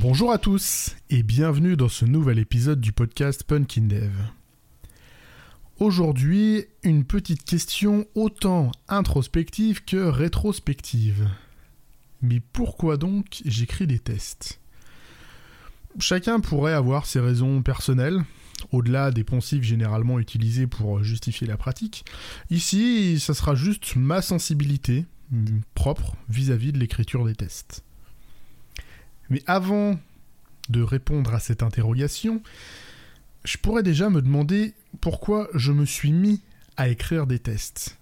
Bonjour à tous et bienvenue dans ce nouvel épisode du podcast Punkin Dev. Aujourd'hui, une petite question autant introspective que rétrospective. Mais pourquoi donc j'écris des tests? Chacun pourrait avoir ses raisons personnelles, au-delà des poncifs généralement utilisés pour justifier la pratique. Ici, ça sera juste ma sensibilité propre vis-à-vis de l'écriture des tests. Mais avant de répondre à cette interrogation, je pourrais déjà me demander pourquoi je me suis mis à écrire des tests.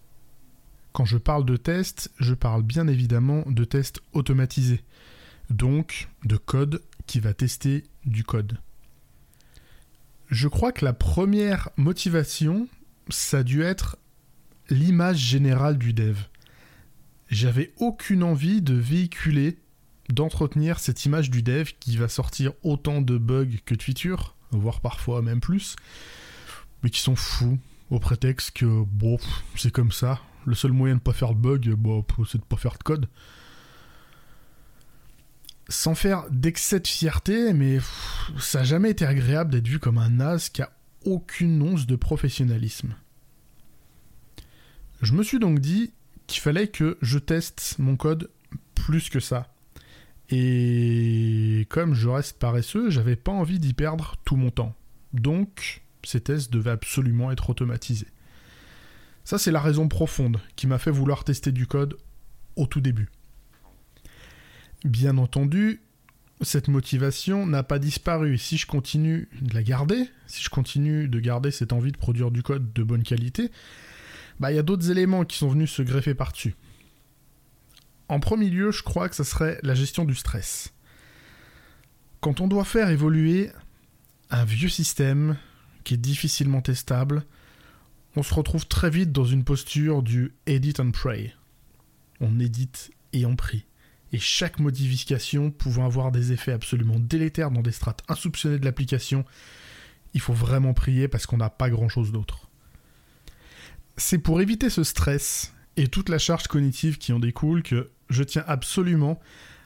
Quand je parle de tests, je parle bien évidemment de tests automatisés, donc de code qui va tester du code. Je crois que la première motivation, ça a dû être l'image générale du dev. J'avais aucune envie de véhiculer, d'entretenir cette image du dev qui va sortir autant de bugs que de features, voire parfois même plus, mais qui sont fous, au prétexte que, bon, c'est comme ça, le seul moyen de pas faire de bug, bon, c'est de pas faire de code sans faire d'excès de fierté, mais ça n'a jamais été agréable d'être vu comme un naze qui a aucune once de professionnalisme. Je me suis donc dit qu'il fallait que je teste mon code plus que ça. Et comme je reste paresseux, j'avais pas envie d'y perdre tout mon temps. Donc, ces tests devaient absolument être automatisés. Ça, c'est la raison profonde qui m'a fait vouloir tester du code au tout début. Bien entendu, cette motivation n'a pas disparu. Si je continue de la garder, si je continue de garder cette envie de produire du code de bonne qualité, bah il y a d'autres éléments qui sont venus se greffer par-dessus. En premier lieu, je crois que ça serait la gestion du stress. Quand on doit faire évoluer un vieux système qui est difficilement testable, on se retrouve très vite dans une posture du edit and pray. On édite et on prie et chaque modification pouvant avoir des effets absolument délétères dans des strates insoupçonnées de l'application, il faut vraiment prier parce qu'on n'a pas grand-chose d'autre. C'est pour éviter ce stress et toute la charge cognitive qui en découle que je tiens absolument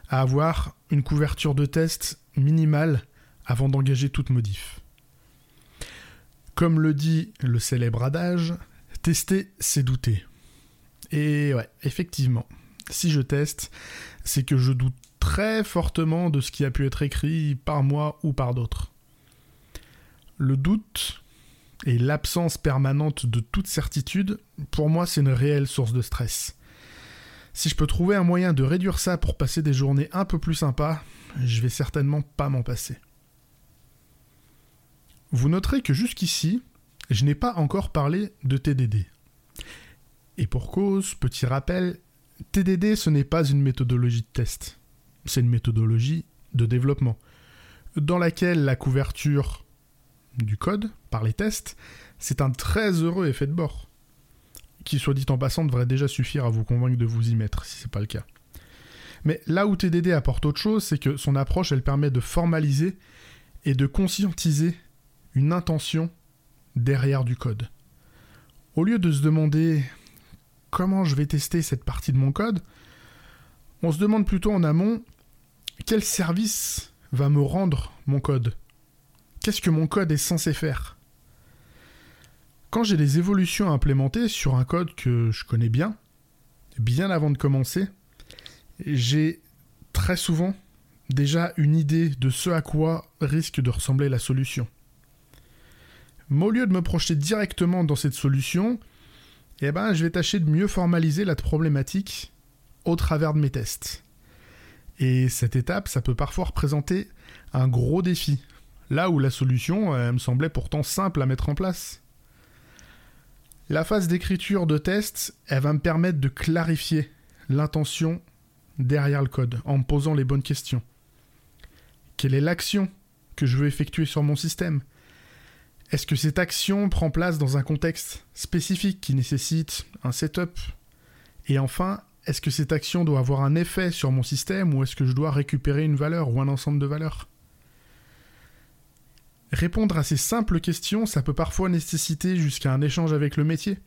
à avoir une couverture de test minimale avant d'engager toute modif. Comme le dit le célèbre adage, tester c'est douter. Et ouais, effectivement, si je teste, c'est que je doute très fortement de ce qui a pu être écrit par moi ou par d'autres. Le doute et l'absence permanente de toute certitude, pour moi, c'est une réelle source de stress. Si je peux trouver un moyen de réduire ça pour passer des journées un peu plus sympas, je vais certainement pas m'en passer. Vous noterez que jusqu'ici, je n'ai pas encore parlé de TDD. Et pour cause, petit rappel, TDD, ce n'est pas une méthodologie de test, c'est une méthodologie de développement, dans laquelle la couverture du code par les tests, c'est un très heureux effet de bord, qui, soit dit en passant, devrait déjà suffire à vous convaincre de vous y mettre, si ce n'est pas le cas. Mais là où TDD apporte autre chose, c'est que son approche, elle permet de formaliser et de conscientiser une intention derrière du code. Au lieu de se demander comment je vais tester cette partie de mon code, on se demande plutôt en amont quel service va me rendre mon code. Qu'est-ce que mon code est censé faire? Quand j'ai des évolutions à implémenter sur un code que je connais bien, bien avant de commencer, j'ai très souvent déjà une idée de ce à quoi risque de ressembler la solution. Mais au lieu de me projeter directement dans cette solution, eh ben, je vais tâcher de mieux formaliser la problématique au travers de mes tests. Et cette étape, ça peut parfois représenter un gros défi, là où la solution me semblait pourtant simple à mettre en place. La phase d'écriture de test, elle va me permettre de clarifier l'intention derrière le code en me posant les bonnes questions. Quelle est l'action que je veux effectuer sur mon système? Est-ce que cette action prend place dans un contexte spécifique qui nécessite un setup? Et enfin, est-ce que cette action doit avoir un effet sur mon système ou est-ce que je dois récupérer une valeur ou un ensemble de valeurs? Répondre à ces simples questions, ça peut parfois nécessiter jusqu'à un échange avec le métier.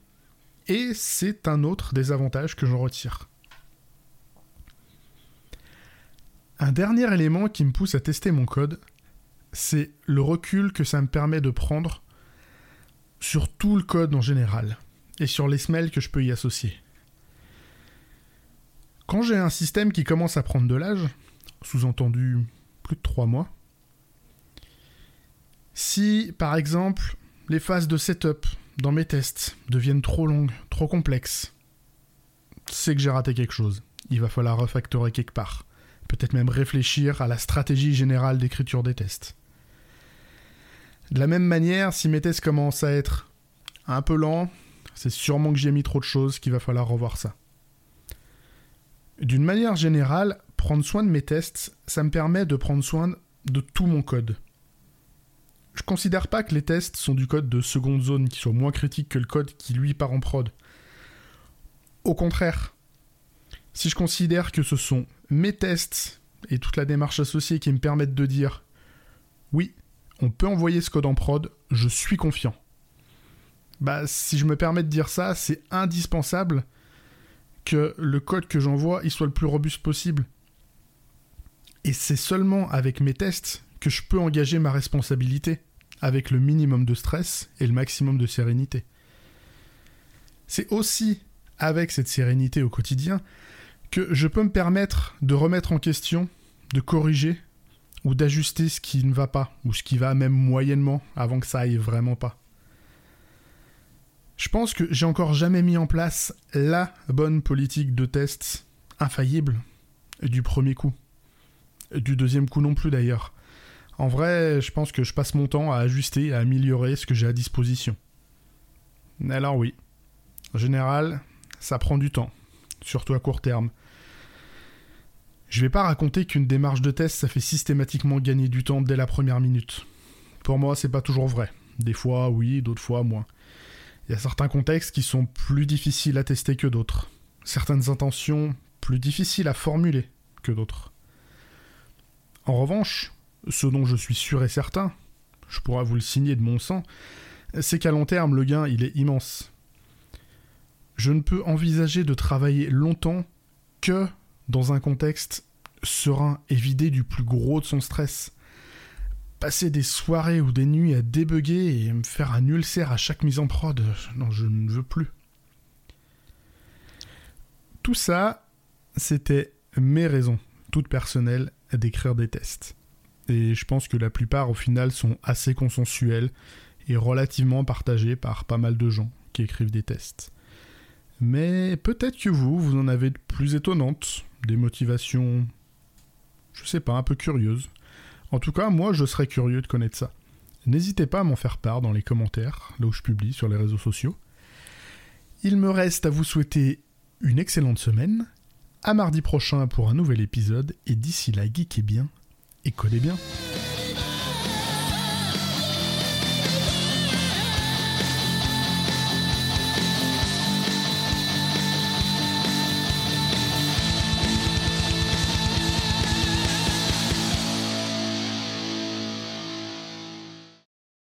Et c'est un autre des avantages que j'en retire. Un dernier élément qui me pousse à tester mon code, c'est le recul que ça me permet de prendre sur tout le code en général et sur les smells que je peux y associer. Quand j'ai un système qui commence à prendre de l'âge, sous-entendu plus de 3 mois, si par exemple les phases de setup dans mes tests deviennent trop longues, trop complexes, c'est que j'ai raté quelque chose. Il va falloir refactorer quelque part. Peut-être même réfléchir à la stratégie générale d'écriture des tests. De la même manière, si mes tests commencent à être un peu lents, c'est sûrement que j'ai mis trop de choses qu'il va falloir revoir ça. D'une manière générale, prendre soin de mes tests, ça me permet de prendre soin de tout mon code. Considère pas que les tests sont du code de seconde zone qui soit moins critique que le code qui lui part en prod. Au contraire, si je considère que ce sont mes tests et toute la démarche associée qui me permettent de dire oui, on peut envoyer ce code en prod, je suis confiant. Bah, si je me permets de dire ça, c'est indispensable que le code que j'envoie il soit le plus robuste possible. Et c'est seulement avec mes tests que je peux engager ma responsabilité, avec le minimum de stress et le maximum de sérénité. C'est aussi avec cette sérénité au quotidien que je peux me permettre de remettre en question, de corriger ou d'ajuster ce qui ne va pas, ou ce qui va même moyennement, avant que ça aille vraiment pas. Je pense que j'ai encore jamais mis en place la bonne politique de test infaillible du premier coup. Du deuxième coup non plus d'ailleurs. En vrai, je pense que je passe mon temps à ajuster, à améliorer ce que j'ai à disposition. Alors oui, en général, ça prend du temps, surtout à court terme. Je vais pas raconter qu'une démarche de test, ça fait systématiquement gagner du temps dès la première minute. Pour moi, c'est pas toujours vrai. Des fois, oui, d'autres fois, moins. Il y a certains contextes qui sont plus difficiles à tester que d'autres. Certaines intentions plus difficiles à formuler que d'autres. En revanche, ce dont je suis sûr et certain, je pourrais vous le signer de mon sang, c'est qu'à long terme, le gain, il est immense. Je ne peux envisager de travailler longtemps que dans un contexte serein et vidé du plus gros de son stress. Passer des soirées ou des nuits à débugger et me faire un ulcère à chaque mise en prod, non, je ne veux plus. Tout ça, c'était mes raisons, toutes personnelles, d'écrire des tests. Et je pense que la plupart, au final, sont assez consensuelles et relativement partagées par pas mal de gens qui écrivent des tests. Mais peut-être que vous, vous en avez de plus étonnantes, des motivations, je sais pas, un peu curieuses. En tout cas, moi, je serais curieux de connaître ça. N'hésitez pas à m'en faire part dans les commentaires, là où je publie sur les réseaux sociaux. Il me reste à vous souhaiter une excellente semaine, à mardi prochain pour un nouvel épisode, et d'ici là, geekez bien et codez bien.